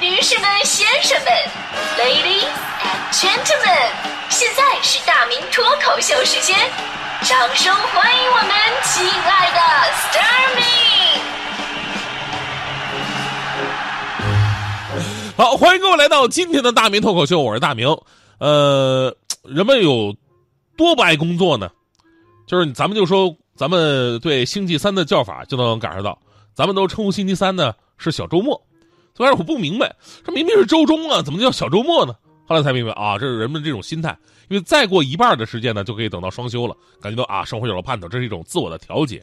女士们、先生们，Ladies and Gentlemen，现在是大明脱口秀时间，掌声欢迎我们亲爱的 Starmy。好，欢迎各位来到今天的大明脱口秀，我是大明。呃，人们有多不爱工作呢？就是咱们就说，咱们对星期三的叫法就能感受到，咱们都称呼星期三呢是小周末。最开始我不明白，这明明是周中啊，怎么叫小周末呢？后来才明白啊，这是人们这种心态，因为再过一半的时间呢，就可以等到双休了，感觉到啊，生活有了盼头，这是一种自我的调节。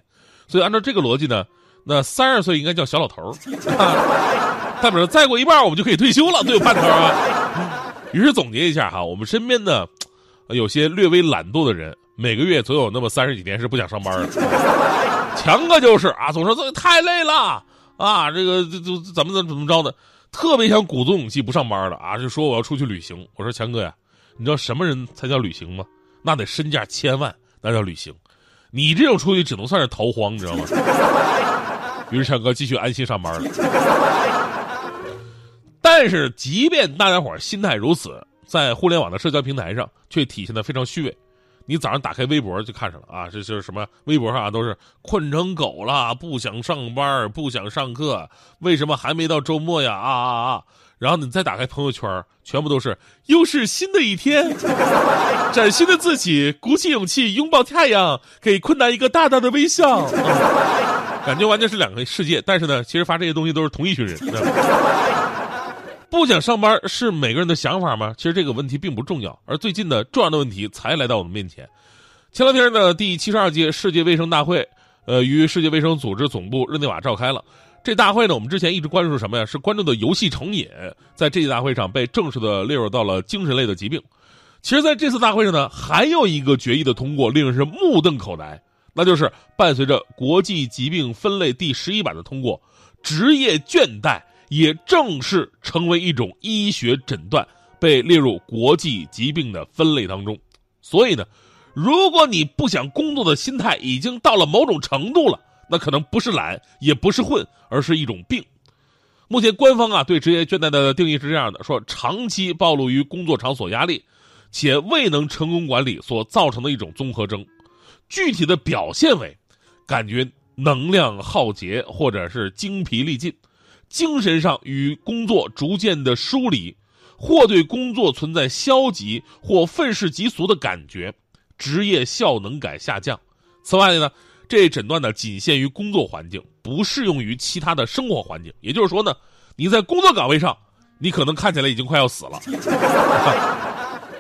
所以按照这个逻辑呢，那三十岁应该叫小老头儿，代表着再过一半我们就可以退休了，最有盼头啊。于是总结一下哈，我们身边的有些略微懒惰的人，每个月总有那么三十几天是不想上班的。强哥就是啊，总说这太累了。啊，这个这这怎么怎么怎么着的，特别想鼓足勇气不上班了啊！就说我要出去旅行。我说强哥呀，你知道什么人才叫旅行吗？那得身价千万，那叫旅行。你这种出去只能算是逃荒，你知道吗？于是强哥继续安心上班了。但是，即便大家伙心态如此，在互联网的社交平台上却体现的非常虚伪。你早上打开微博就看上了啊，这就是什么？微博上啊都是困成狗了，不想上班，不想上课，为什么还没到周末呀？啊啊啊！然后你再打开朋友圈，全部都是又是新的一天，崭新的自己，鼓起勇气拥抱太阳，给困难一个大大的微笑，啊、感觉完全是两个世界。但是呢，其实发这些东西都是同一群人。不想上班是每个人的想法吗？其实这个问题并不重要，而最近的重要的问题才来到我们面前。前两天呢，第七十二届世界卫生大会，呃，于世界卫生组织总部日内瓦召开了。这大会呢，我们之前一直关注什么呀？是关注的游戏成瘾，在这届大会上被正式的列入到了精神类的疾病。其实，在这次大会上呢，还有一个决议的通过，令人是目瞪口呆，那就是伴随着国际疾病分类第十一版的通过，职业倦怠。也正式成为一种医学诊断，被列入国际疾病的分类当中。所以呢，如果你不想工作的心态已经到了某种程度了，那可能不是懒，也不是混，而是一种病。目前官方啊对职业倦怠的定义是这样的：说长期暴露于工作场所压力，且未能成功管理所造成的一种综合征。具体的表现为，感觉能量耗竭，或者是精疲力尽。精神上与工作逐渐的疏离，或对工作存在消极或愤世嫉俗的感觉，职业效能感下降。此外呢，这诊断呢仅限于工作环境，不适用于其他的生活环境。也就是说呢，你在工作岗位上，你可能看起来已经快要死了，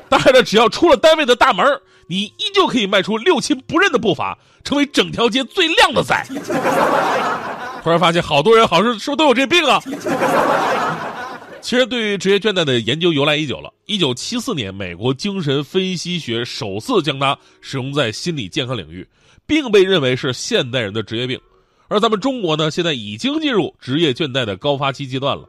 但是呢，只要出了单位的大门，你依旧可以迈出六亲不认的步伐，成为整条街最靓的仔。突然发现，好多人好像是不是都有这病啊？其实，对于职业倦怠的研究由来已久了。一九七四年，美国精神分析学首次将它使用在心理健康领域，并被认为是现代人的职业病。而咱们中国呢，现在已经进入职业倦怠的高发期阶段了。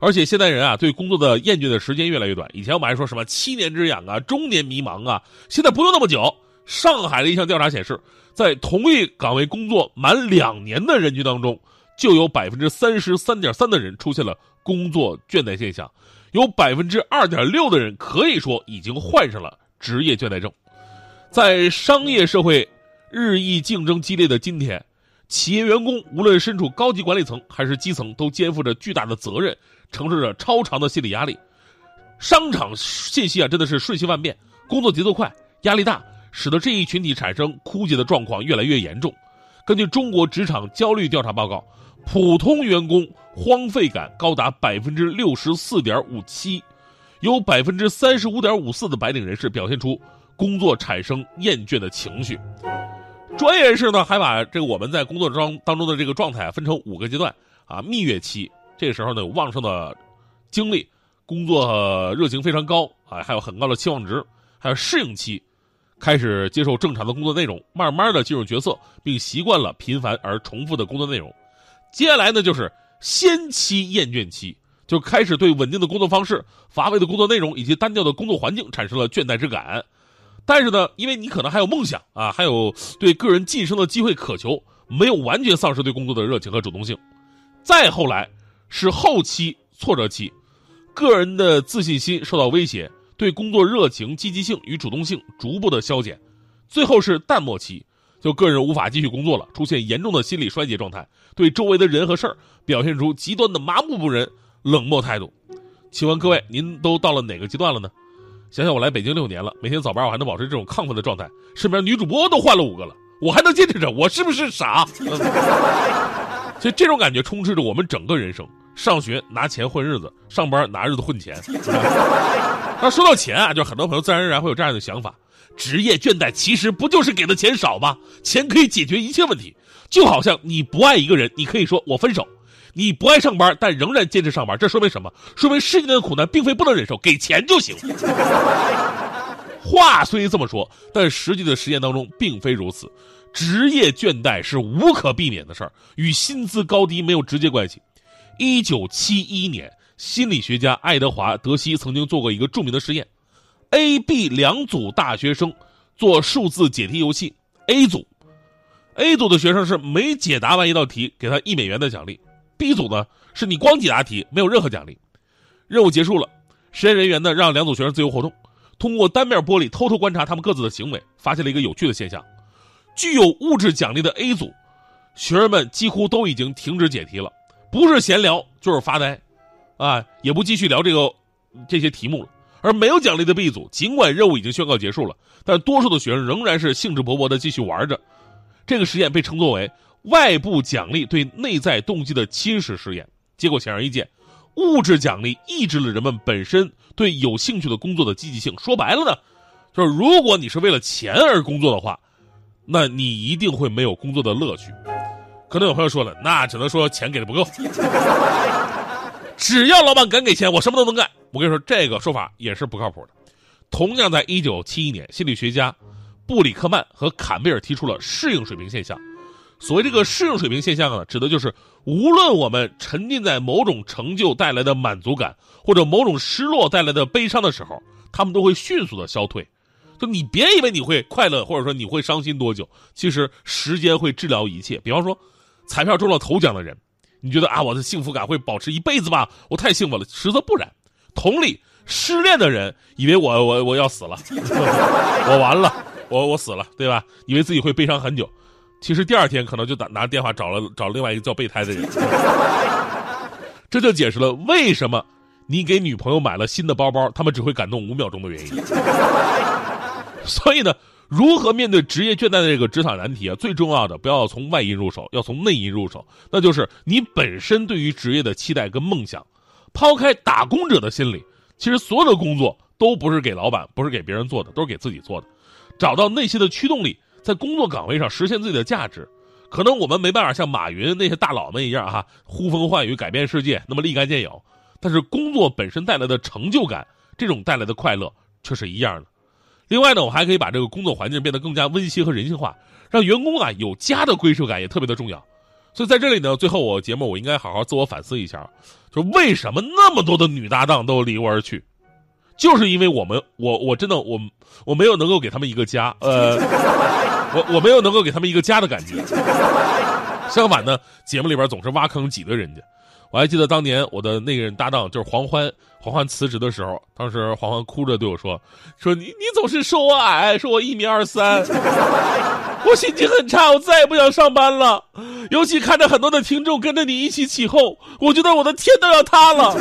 而且，现代人啊，对工作的厌倦的时间越来越短。以前我们还说什么七年之痒啊，中年迷茫啊，现在不用那么久。上海的一项调查显示，在同一岗位工作满两年的人群当中，就有百分之三十三点三的人出现了工作倦怠现象，有百分之二点六的人可以说已经患上了职业倦怠症。在商业社会日益竞争激烈的今天，企业员工无论身处高级管理层还是基层，都肩负着巨大的责任，承受着超长的心理压力。商场信息啊，真的是瞬息万变，工作节奏快，压力大。使得这一群体产生枯竭的状况越来越严重。根据中国职场焦虑调查报告，普通员工荒废感高达百分之六十四点五七，有百分之三十五点五四的白领人士表现出工作产生厌倦的情绪。专业人士呢，还把这个我们在工作中当中的这个状态分成五个阶段啊：蜜月期，这个时候呢有旺盛的精力，工作热情非常高啊，还有很高的期望值；还有适应期。开始接受正常的工作内容，慢慢的进入角色，并习惯了频繁而重复的工作内容。接下来呢，就是先期厌倦期，就开始对稳定的工作方式、乏味的工作内容以及单调的工作环境产生了倦怠之感。但是呢，因为你可能还有梦想啊，还有对个人晋升的机会渴求，没有完全丧失对工作的热情和主动性。再后来是后期挫折期，个人的自信心受到威胁，对工作热情、积极性与主动性逐步的消减，最后是淡漠期，就个人无法继续工作了，出现严重的心理衰竭状态，对周围的人和事儿表现出极端的麻木不仁、冷漠态度。请问各位，您都到了哪个阶段了呢？想想我来北京六年了，每天早班我还能保持这种亢奋的状态，身边女主播都换了五个了，我还能坚持着，我是不是傻？其实这种感觉充斥着我们整个人生：上学拿钱混日子，上班拿日子混钱。那说到钱啊，就很多朋友自然而然会有这样的想法：职业倦怠其实不就是给的钱少吗？钱可以解决一切问题，就好像你不爱一个人，你可以说我分手。你不爱上班，但仍然坚持上班，这说明什么？说明世间的苦难并非不能忍受，给钱就行。话虽这么说，但实际的实践当中并非如此。职业倦怠是无可避免的事儿，与薪资高低没有直接关系。一九七一年，心理学家爱德华·德西曾经做过一个著名的实验：A、B 两组大学生做数字解题游戏，A 组，A 组的学生是每解答完一道题，给他一美元的奖励。B 组呢，是你光解答题，没有任何奖励。任务结束了，实验人员呢让两组学生自由活动，通过单面玻璃偷偷观察他们各自的行为，发现了一个有趣的现象：具有物质奖励的 A 组，学生们几乎都已经停止解题了，不是闲聊就是发呆，啊，也不继续聊这个这些题目了。而没有奖励的 B 组，尽管任务已经宣告结束了，但多数的学生仍然是兴致勃勃的继续玩着。这个实验被称作为。外部奖励对内在动机的侵蚀实验，结果显而易见，物质奖励抑制了人们本身对有兴趣的工作的积极性。说白了呢，就是如果你是为了钱而工作的话，那你一定会没有工作的乐趣。可能有朋友说了，那只能说钱给的不够。只要老板敢给钱，我什么都能干。我跟你说，这个说法也是不靠谱的。同样，在一九七一年，心理学家布里克曼和坎贝尔提出了适应水平现象。所谓这个适应水平现象呢，指的就是无论我们沉浸在某种成就带来的满足感，或者某种失落带来的悲伤的时候，他们都会迅速的消退。就你别以为你会快乐，或者说你会伤心多久，其实时间会治疗一切。比方说，彩票中了头奖的人，你觉得啊，我的幸福感会保持一辈子吧？我太幸福了。实则不然。同理，失恋的人以为我我我要死了，我完了，我我死了，对吧？以为自己会悲伤很久。其实第二天可能就打拿电话找了找另外一个叫备胎的人，这就解释了为什么你给女朋友买了新的包包，他们只会感动五秒钟的原因。所以呢，如何面对职业倦怠的这个职场难题啊？最重要的不要从外因入手，要从内因入手，那就是你本身对于职业的期待跟梦想。抛开打工者的心理，其实所有的工作都不是给老板，不是给别人做的，都是给自己做的。找到内心的驱动力。在工作岗位上实现自己的价值，可能我们没办法像马云那些大佬们一样哈，呼风唤雨改变世界，那么立竿见影。但是工作本身带来的成就感，这种带来的快乐却是一样的。另外呢，我还可以把这个工作环境变得更加温馨和人性化，让员工啊有家的归属感也特别的重要。所以在这里呢，最后我节目我应该好好自我反思一下，就为什么那么多的女搭档都离我而去，就是因为我们我我真的我我没有能够给他们一个家，呃。我我没有能够给他们一个家的感觉，相反呢，节目里边总是挖坑挤兑人家。我还记得当年我的那个人搭档就是黄欢，黄欢辞职的时候，当时黄欢哭着对我说：“说你你总是说我矮，说我一米二三，我心情很差，我再也不想上班了。尤其看着很多的听众跟着你一起起哄，我觉得我的天都要塌了。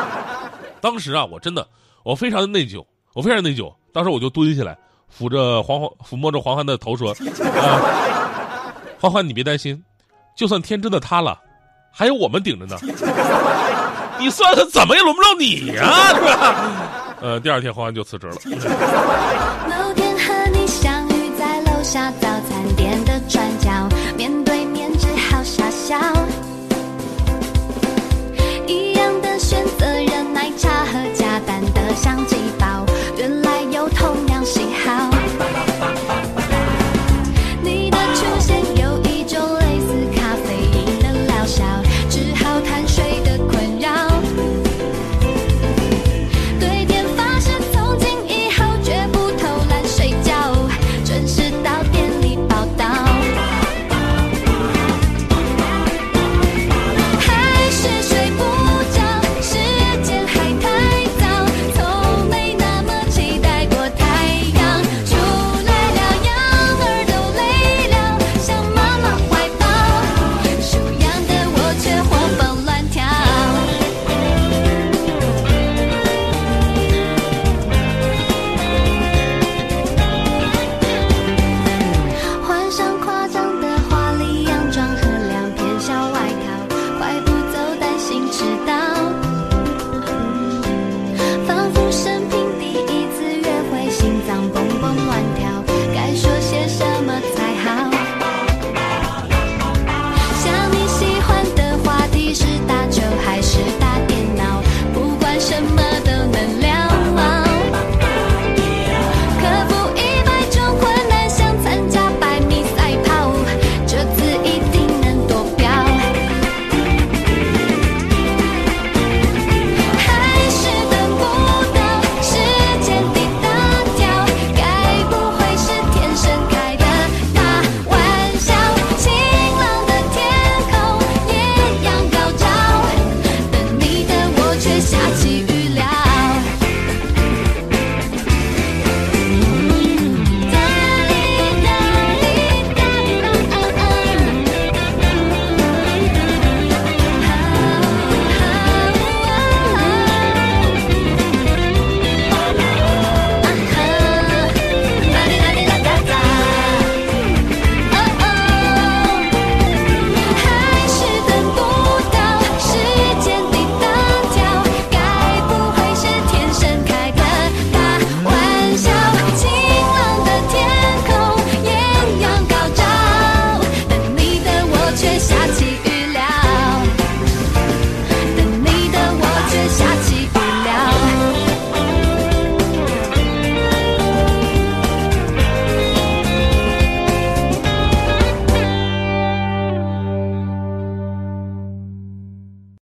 ”当时啊，我真的我非常的内疚，我非常内疚。当时我就蹲下来。抚着黄黄，抚摸着黄欢的头说：“啊，欢欢，你别担心，就算天真的塌了，还有我们顶着呢。你算算，怎么也轮不着你呀，是吧？”呃，第二天黄欢就辞职了。某天和你相遇在楼下早餐店的转角，面对面只好傻笑。